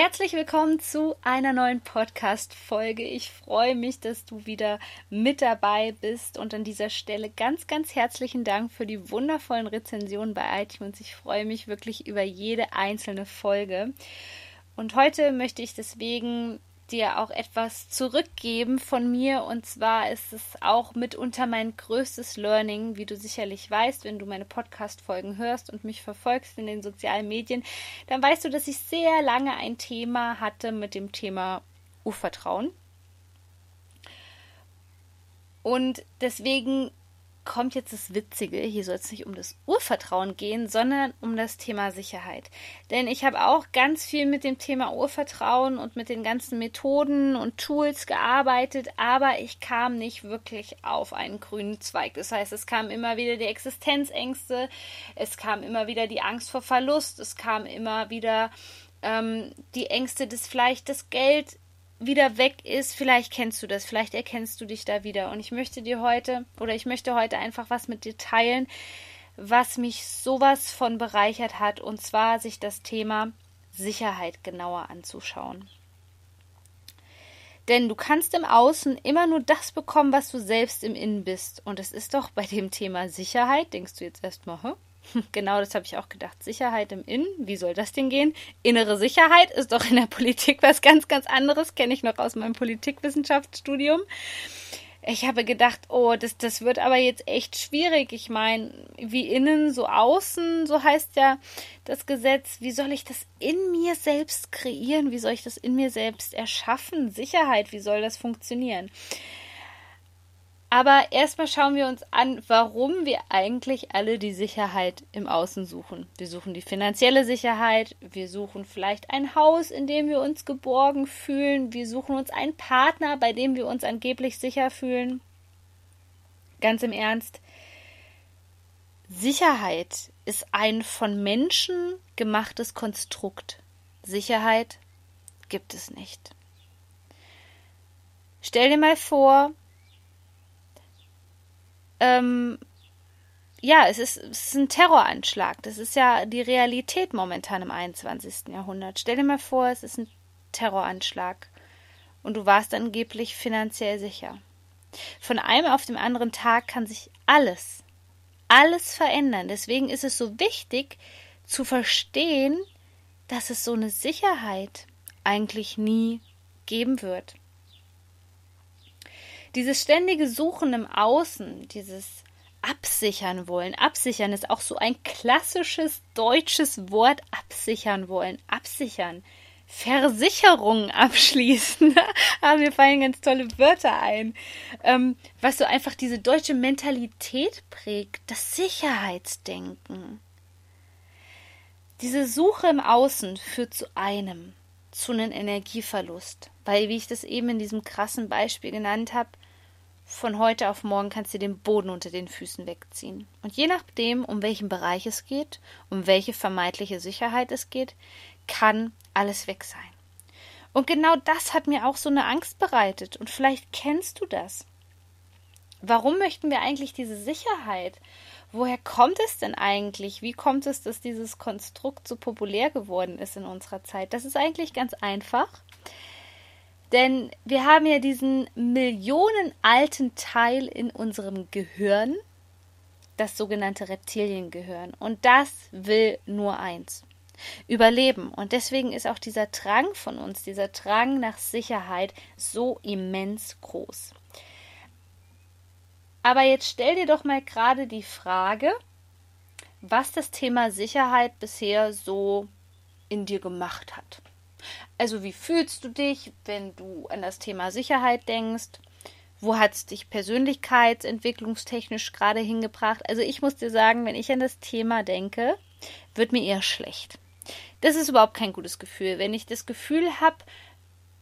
Herzlich willkommen zu einer neuen Podcast-Folge. Ich freue mich, dass du wieder mit dabei bist und an dieser Stelle ganz, ganz herzlichen Dank für die wundervollen Rezensionen bei iTunes. Ich freue mich wirklich über jede einzelne Folge. Und heute möchte ich deswegen dir auch etwas zurückgeben von mir. Und zwar ist es auch mitunter mein größtes Learning, wie du sicherlich weißt, wenn du meine Podcast-Folgen hörst und mich verfolgst in den sozialen Medien, dann weißt du, dass ich sehr lange ein Thema hatte mit dem Thema Urvertrauen. Und deswegen kommt jetzt das Witzige. Hier soll es nicht um das Urvertrauen gehen, sondern um das Thema Sicherheit. Denn ich habe auch ganz viel mit dem Thema Urvertrauen und mit den ganzen Methoden und Tools gearbeitet, aber ich kam nicht wirklich auf einen grünen Zweig. Das heißt, es kamen immer wieder die Existenzängste, es kam immer wieder die Angst vor Verlust, es kam immer wieder ähm, die Ängste, dass vielleicht das Geld wieder weg ist, vielleicht kennst du das, vielleicht erkennst du dich da wieder. Und ich möchte dir heute oder ich möchte heute einfach was mit dir teilen, was mich sowas von bereichert hat, und zwar sich das Thema Sicherheit genauer anzuschauen. Denn du kannst im Außen immer nur das bekommen, was du selbst im Innen bist. Und es ist doch bei dem Thema Sicherheit, denkst du jetzt erstmal, hä? Genau, das habe ich auch gedacht. Sicherheit im Innen, wie soll das denn gehen? Innere Sicherheit ist doch in der Politik was ganz, ganz anderes, kenne ich noch aus meinem Politikwissenschaftsstudium. Ich habe gedacht, oh, das, das wird aber jetzt echt schwierig. Ich meine, wie innen, so außen, so heißt ja das Gesetz. Wie soll ich das in mir selbst kreieren? Wie soll ich das in mir selbst erschaffen? Sicherheit, wie soll das funktionieren? Aber erstmal schauen wir uns an, warum wir eigentlich alle die Sicherheit im Außen suchen. Wir suchen die finanzielle Sicherheit, wir suchen vielleicht ein Haus, in dem wir uns geborgen fühlen, wir suchen uns einen Partner, bei dem wir uns angeblich sicher fühlen. Ganz im Ernst, Sicherheit ist ein von Menschen gemachtes Konstrukt. Sicherheit gibt es nicht. Stell dir mal vor, ähm, ja, es ist, es ist ein Terroranschlag. Das ist ja die Realität momentan im 21. Jahrhundert. Stell dir mal vor, es ist ein Terroranschlag und du warst angeblich finanziell sicher. Von einem auf den anderen Tag kann sich alles, alles verändern. Deswegen ist es so wichtig zu verstehen, dass es so eine Sicherheit eigentlich nie geben wird. Dieses ständige Suchen im Außen, dieses absichern wollen. Absichern ist auch so ein klassisches deutsches Wort. Absichern wollen. Absichern. Versicherungen abschließen. Aber mir fallen ganz tolle Wörter ein. Ähm, was so einfach diese deutsche Mentalität prägt. Das Sicherheitsdenken. Diese Suche im Außen führt zu einem, zu einem Energieverlust. Weil, wie ich das eben in diesem krassen Beispiel genannt habe, von heute auf morgen kannst du den Boden unter den Füßen wegziehen. Und je nachdem, um welchen Bereich es geht, um welche vermeintliche Sicherheit es geht, kann alles weg sein. Und genau das hat mir auch so eine Angst bereitet. Und vielleicht kennst du das. Warum möchten wir eigentlich diese Sicherheit? Woher kommt es denn eigentlich? Wie kommt es, dass dieses Konstrukt so populär geworden ist in unserer Zeit? Das ist eigentlich ganz einfach. Denn wir haben ja diesen millionenalten Teil in unserem Gehirn, das sogenannte Reptiliengehirn. Und das will nur eins. Überleben. Und deswegen ist auch dieser Drang von uns, dieser Drang nach Sicherheit so immens groß. Aber jetzt stell dir doch mal gerade die Frage, was das Thema Sicherheit bisher so in dir gemacht hat. Also wie fühlst du dich, wenn du an das Thema Sicherheit denkst? Wo hat es dich persönlichkeitsentwicklungstechnisch gerade hingebracht? Also ich muss dir sagen, wenn ich an das Thema denke, wird mir eher schlecht. Das ist überhaupt kein gutes Gefühl. Wenn ich das Gefühl habe,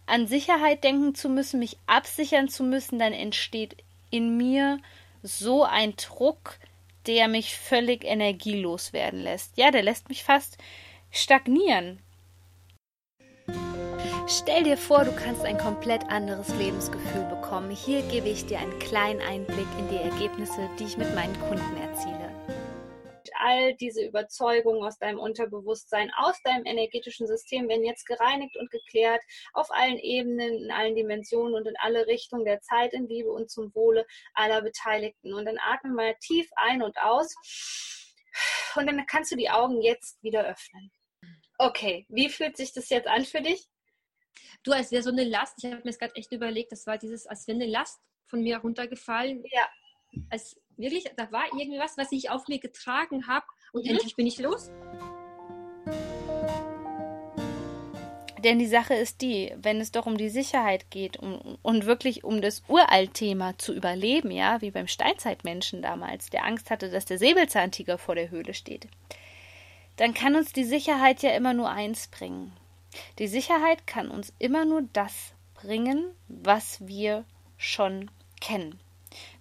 an Sicherheit denken zu müssen, mich absichern zu müssen, dann entsteht in mir so ein Druck, der mich völlig energielos werden lässt. Ja, der lässt mich fast stagnieren. Stell dir vor, du kannst ein komplett anderes Lebensgefühl bekommen. Hier gebe ich dir einen kleinen Einblick in die Ergebnisse, die ich mit meinen Kunden erziele all diese Überzeugungen aus deinem Unterbewusstsein, aus deinem energetischen System werden jetzt gereinigt und geklärt auf allen Ebenen, in allen Dimensionen und in alle Richtungen der Zeit in Liebe und zum Wohle aller Beteiligten. Und dann atme mal tief ein und aus und dann kannst du die Augen jetzt wieder öffnen. Okay, wie fühlt sich das jetzt an für dich? Du, als wäre so eine Last, ich habe mir das gerade echt überlegt, das war dieses, als wäre eine Last von mir runtergefallen. Ja. Als wirklich, da war irgendwie was, was ich auf mir getragen habe und mhm. endlich bin ich los. Denn die Sache ist die, wenn es doch um die Sicherheit geht um, und wirklich um das Uraltthema zu überleben, ja, wie beim Steinzeitmenschen damals, der Angst hatte, dass der Säbelzahntiger vor der Höhle steht, dann kann uns die Sicherheit ja immer nur eins bringen. Die Sicherheit kann uns immer nur das bringen, was wir schon kennen.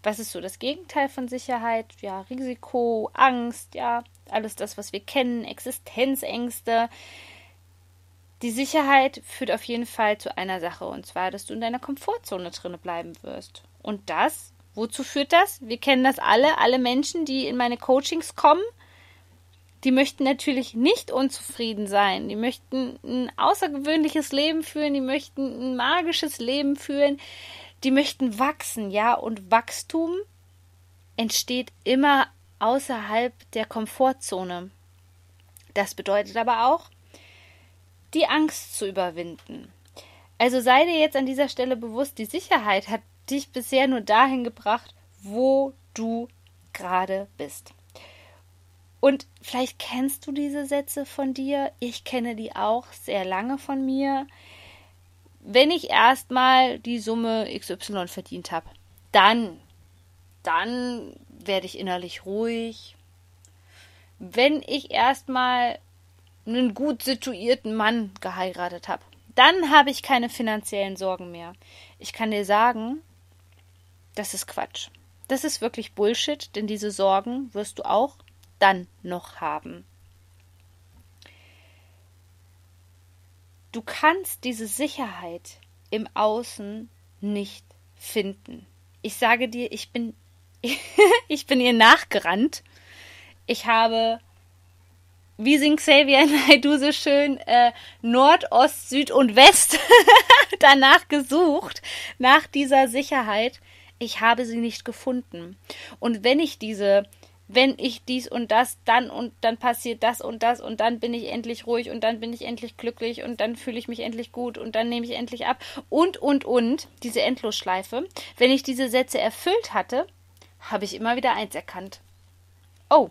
Was ist so das Gegenteil von Sicherheit? Ja, Risiko, Angst, ja, alles das, was wir kennen, Existenzängste. Die Sicherheit führt auf jeden Fall zu einer Sache, und zwar, dass du in deiner Komfortzone drinne bleiben wirst. Und das, wozu führt das? Wir kennen das alle, alle Menschen, die in meine Coachings kommen, die möchten natürlich nicht unzufrieden sein. Die möchten ein außergewöhnliches Leben führen, die möchten ein magisches Leben führen die möchten wachsen, ja, und Wachstum entsteht immer außerhalb der Komfortzone. Das bedeutet aber auch, die Angst zu überwinden. Also sei dir jetzt an dieser Stelle bewusst, die Sicherheit hat dich bisher nur dahin gebracht, wo du gerade bist. Und vielleicht kennst du diese Sätze von dir. Ich kenne die auch sehr lange von mir wenn ich erstmal die Summe XY verdient habe, dann, dann werde ich innerlich ruhig. Wenn ich erstmal einen gut situierten Mann geheiratet habe, dann habe ich keine finanziellen Sorgen mehr. Ich kann dir sagen, das ist Quatsch. Das ist wirklich Bullshit, denn diese Sorgen wirst du auch dann noch haben. Du kannst diese Sicherheit im Außen nicht finden. Ich sage dir, ich bin, ich bin ihr nachgerannt. Ich habe, wie singt Xavier Naidoo so schön, äh, Nord, Ost, Süd und West danach gesucht, nach dieser Sicherheit. Ich habe sie nicht gefunden. Und wenn ich diese wenn ich dies und das, dann und dann passiert das und das und dann bin ich endlich ruhig und dann bin ich endlich glücklich und dann fühle ich mich endlich gut und dann nehme ich endlich ab und und und diese Endlosschleife. Wenn ich diese Sätze erfüllt hatte, habe ich immer wieder eins erkannt. Oh,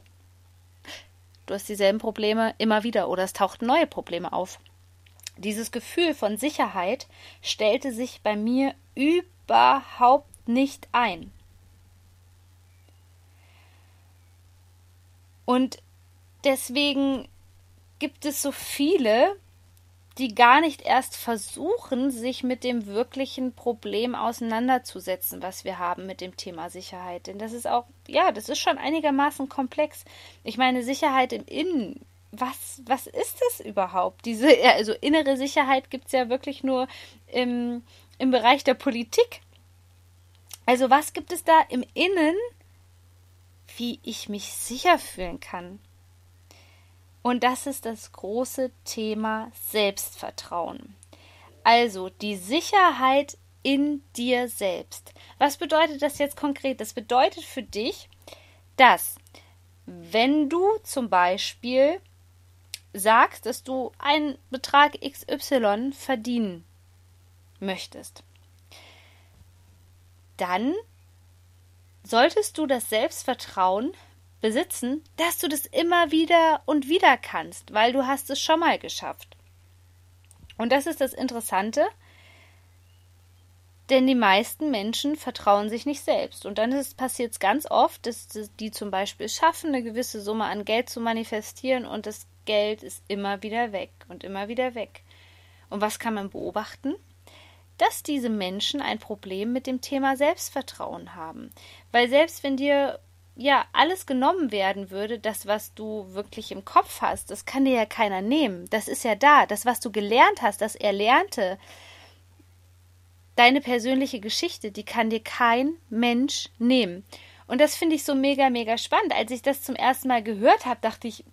du hast dieselben Probleme immer wieder oder es tauchten neue Probleme auf. Dieses Gefühl von Sicherheit stellte sich bei mir überhaupt nicht ein. Und deswegen gibt es so viele, die gar nicht erst versuchen, sich mit dem wirklichen Problem auseinanderzusetzen, was wir haben mit dem Thema Sicherheit. Denn das ist auch, ja, das ist schon einigermaßen komplex. Ich meine, Sicherheit im Innen, was, was ist das überhaupt? Diese, also innere Sicherheit gibt es ja wirklich nur im, im Bereich der Politik. Also was gibt es da im Innen, wie ich mich sicher fühlen kann. Und das ist das große Thema Selbstvertrauen. Also die Sicherheit in dir selbst. Was bedeutet das jetzt konkret? Das bedeutet für dich, dass wenn du zum Beispiel sagst, dass du einen Betrag XY verdienen möchtest, dann solltest du das Selbstvertrauen besitzen, dass du das immer wieder und wieder kannst, weil du hast es schon mal geschafft. Und das ist das Interessante. Denn die meisten Menschen vertrauen sich nicht selbst. Und dann passiert es ganz oft, dass die zum Beispiel schaffen, eine gewisse Summe an Geld zu manifestieren und das Geld ist immer wieder weg und immer wieder weg. Und was kann man beobachten? Dass diese Menschen ein Problem mit dem Thema Selbstvertrauen haben. Weil selbst wenn dir ja alles genommen werden würde, das, was du wirklich im Kopf hast, das kann dir ja keiner nehmen. Das ist ja da. Das, was du gelernt hast, das Erlernte, deine persönliche Geschichte, die kann dir kein Mensch nehmen. Und das finde ich so mega, mega spannend. Als ich das zum ersten Mal gehört habe, dachte ich,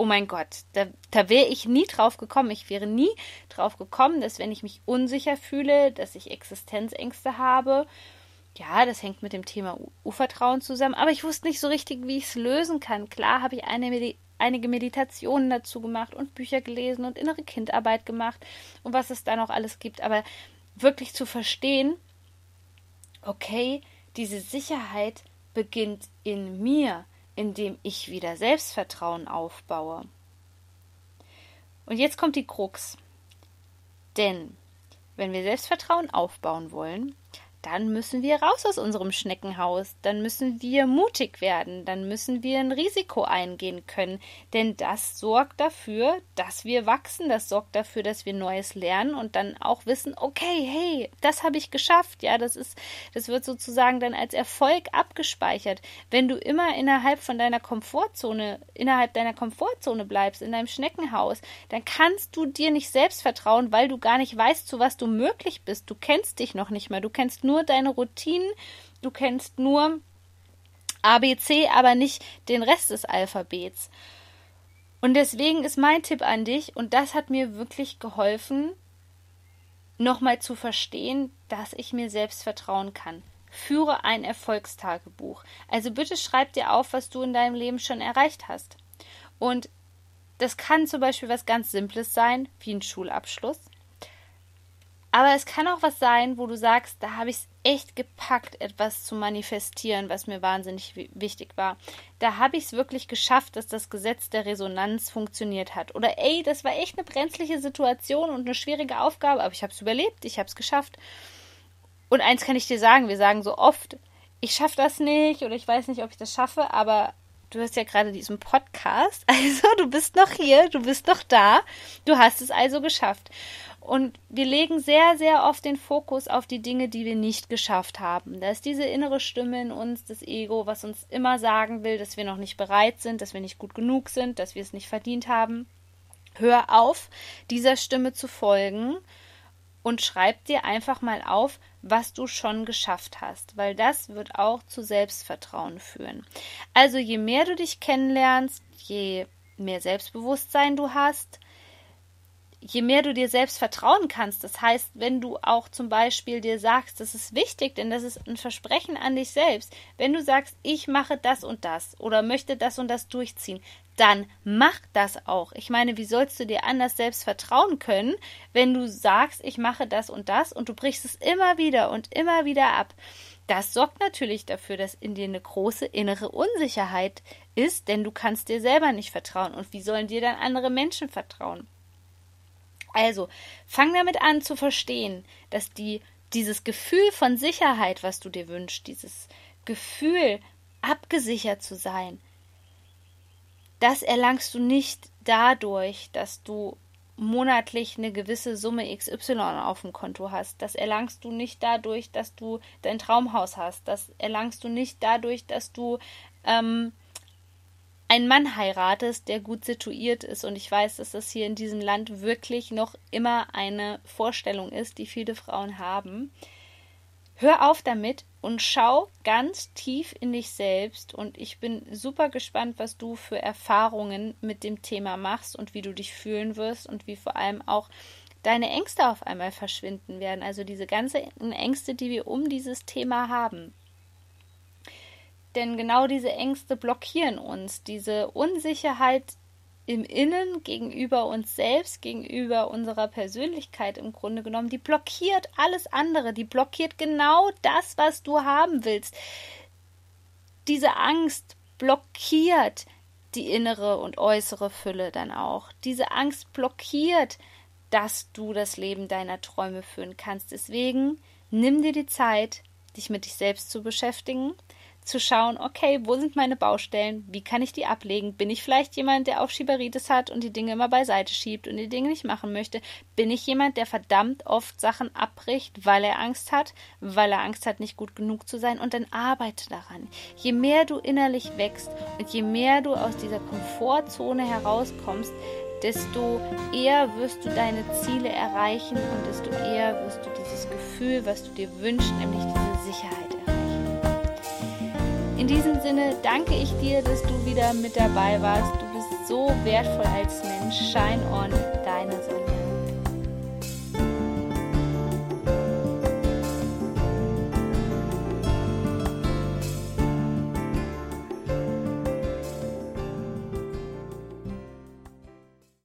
oh mein Gott, da, da wäre ich nie drauf gekommen. Ich wäre nie drauf gekommen, dass wenn ich mich unsicher fühle, dass ich Existenzängste habe. Ja, das hängt mit dem Thema Urvertrauen zusammen, aber ich wusste nicht so richtig, wie ich es lösen kann. Klar habe ich eine Medi einige Meditationen dazu gemacht und Bücher gelesen und innere Kindarbeit gemacht und was es da noch alles gibt, aber wirklich zu verstehen, okay, diese Sicherheit beginnt in mir, indem ich wieder Selbstvertrauen aufbaue. Und jetzt kommt die Krux. Denn wenn wir Selbstvertrauen aufbauen wollen, dann müssen wir raus aus unserem Schneckenhaus, dann müssen wir mutig werden, dann müssen wir ein Risiko eingehen können, denn das sorgt dafür, dass wir wachsen, das sorgt dafür, dass wir Neues lernen und dann auch wissen, okay, hey, das habe ich geschafft, ja, das ist, das wird sozusagen dann als Erfolg abgespeichert. Wenn du immer innerhalb von deiner Komfortzone, innerhalb deiner Komfortzone bleibst, in deinem Schneckenhaus, dann kannst du dir nicht selbst vertrauen, weil du gar nicht weißt, zu was du möglich bist. Du kennst dich noch nicht mehr, du kennst nur nur deine Routinen, du kennst nur ABC, aber nicht den Rest des Alphabets. Und deswegen ist mein Tipp an dich, und das hat mir wirklich geholfen, nochmal zu verstehen, dass ich mir selbst vertrauen kann. Führe ein Erfolgstagebuch. Also bitte schreib dir auf, was du in deinem Leben schon erreicht hast. Und das kann zum Beispiel was ganz Simples sein, wie ein Schulabschluss. Aber es kann auch was sein, wo du sagst, da habe ich es echt gepackt, etwas zu manifestieren, was mir wahnsinnig wichtig war. Da habe ich es wirklich geschafft, dass das Gesetz der Resonanz funktioniert hat. Oder ey, das war echt eine brenzliche Situation und eine schwierige Aufgabe, aber ich habe es überlebt, ich habe es geschafft. Und eins kann ich dir sagen, wir sagen so oft, ich schaffe das nicht oder ich weiß nicht, ob ich das schaffe, aber du hörst ja gerade diesen Podcast, also du bist noch hier, du bist noch da, du hast es also geschafft. Und wir legen sehr, sehr oft den Fokus auf die Dinge, die wir nicht geschafft haben. Da ist diese innere Stimme in uns, das Ego, was uns immer sagen will, dass wir noch nicht bereit sind, dass wir nicht gut genug sind, dass wir es nicht verdient haben. Hör auf, dieser Stimme zu folgen und schreib dir einfach mal auf, was du schon geschafft hast, weil das wird auch zu Selbstvertrauen führen. Also je mehr du dich kennenlernst, je mehr Selbstbewusstsein du hast, je mehr du dir selbst vertrauen kannst, das heißt, wenn du auch zum Beispiel dir sagst, das ist wichtig, denn das ist ein Versprechen an dich selbst, wenn du sagst, ich mache das und das oder möchte das und das durchziehen, dann mach das auch. Ich meine, wie sollst du dir anders selbst vertrauen können, wenn du sagst, ich mache das und das und du brichst es immer wieder und immer wieder ab? Das sorgt natürlich dafür, dass in dir eine große innere Unsicherheit ist, denn du kannst dir selber nicht vertrauen. Und wie sollen dir dann andere Menschen vertrauen? Also, fang damit an zu verstehen, dass die, dieses Gefühl von Sicherheit, was du dir wünschst, dieses Gefühl, abgesichert zu sein, das erlangst du nicht dadurch, dass du monatlich eine gewisse Summe XY auf dem Konto hast. Das erlangst du nicht dadurch, dass du dein Traumhaus hast. Das erlangst du nicht dadurch, dass du ähm, einen Mann heiratest, der gut situiert ist. Und ich weiß, dass das hier in diesem Land wirklich noch immer eine Vorstellung ist, die viele Frauen haben. Hör auf damit und schau ganz tief in dich selbst. Und ich bin super gespannt, was du für Erfahrungen mit dem Thema machst und wie du dich fühlen wirst und wie vor allem auch deine Ängste auf einmal verschwinden werden. Also diese ganzen Ängste, die wir um dieses Thema haben. Denn genau diese Ängste blockieren uns, diese Unsicherheit im Innen gegenüber uns selbst, gegenüber unserer Persönlichkeit im Grunde genommen, die blockiert alles andere, die blockiert genau das, was du haben willst. Diese Angst blockiert die innere und äußere Fülle dann auch. Diese Angst blockiert, dass du das Leben deiner Träume führen kannst. Deswegen Nimm dir die Zeit, dich mit dich selbst zu beschäftigen, zu schauen, okay, wo sind meine Baustellen? Wie kann ich die ablegen? Bin ich vielleicht jemand, der Aufschieberitis hat und die Dinge immer beiseite schiebt und die Dinge nicht machen möchte? Bin ich jemand, der verdammt oft Sachen abbricht, weil er Angst hat, weil er Angst hat, nicht gut genug zu sein? Und dann arbeite daran. Je mehr du innerlich wächst und je mehr du aus dieser Komfortzone herauskommst, desto eher wirst du deine Ziele erreichen und desto eher wirst du dieses Gefühl, was du dir wünschst, nämlich diese Sicherheit in diesem Sinne danke ich dir, dass du wieder mit dabei warst. Du bist so wertvoll als Mensch. Shine on.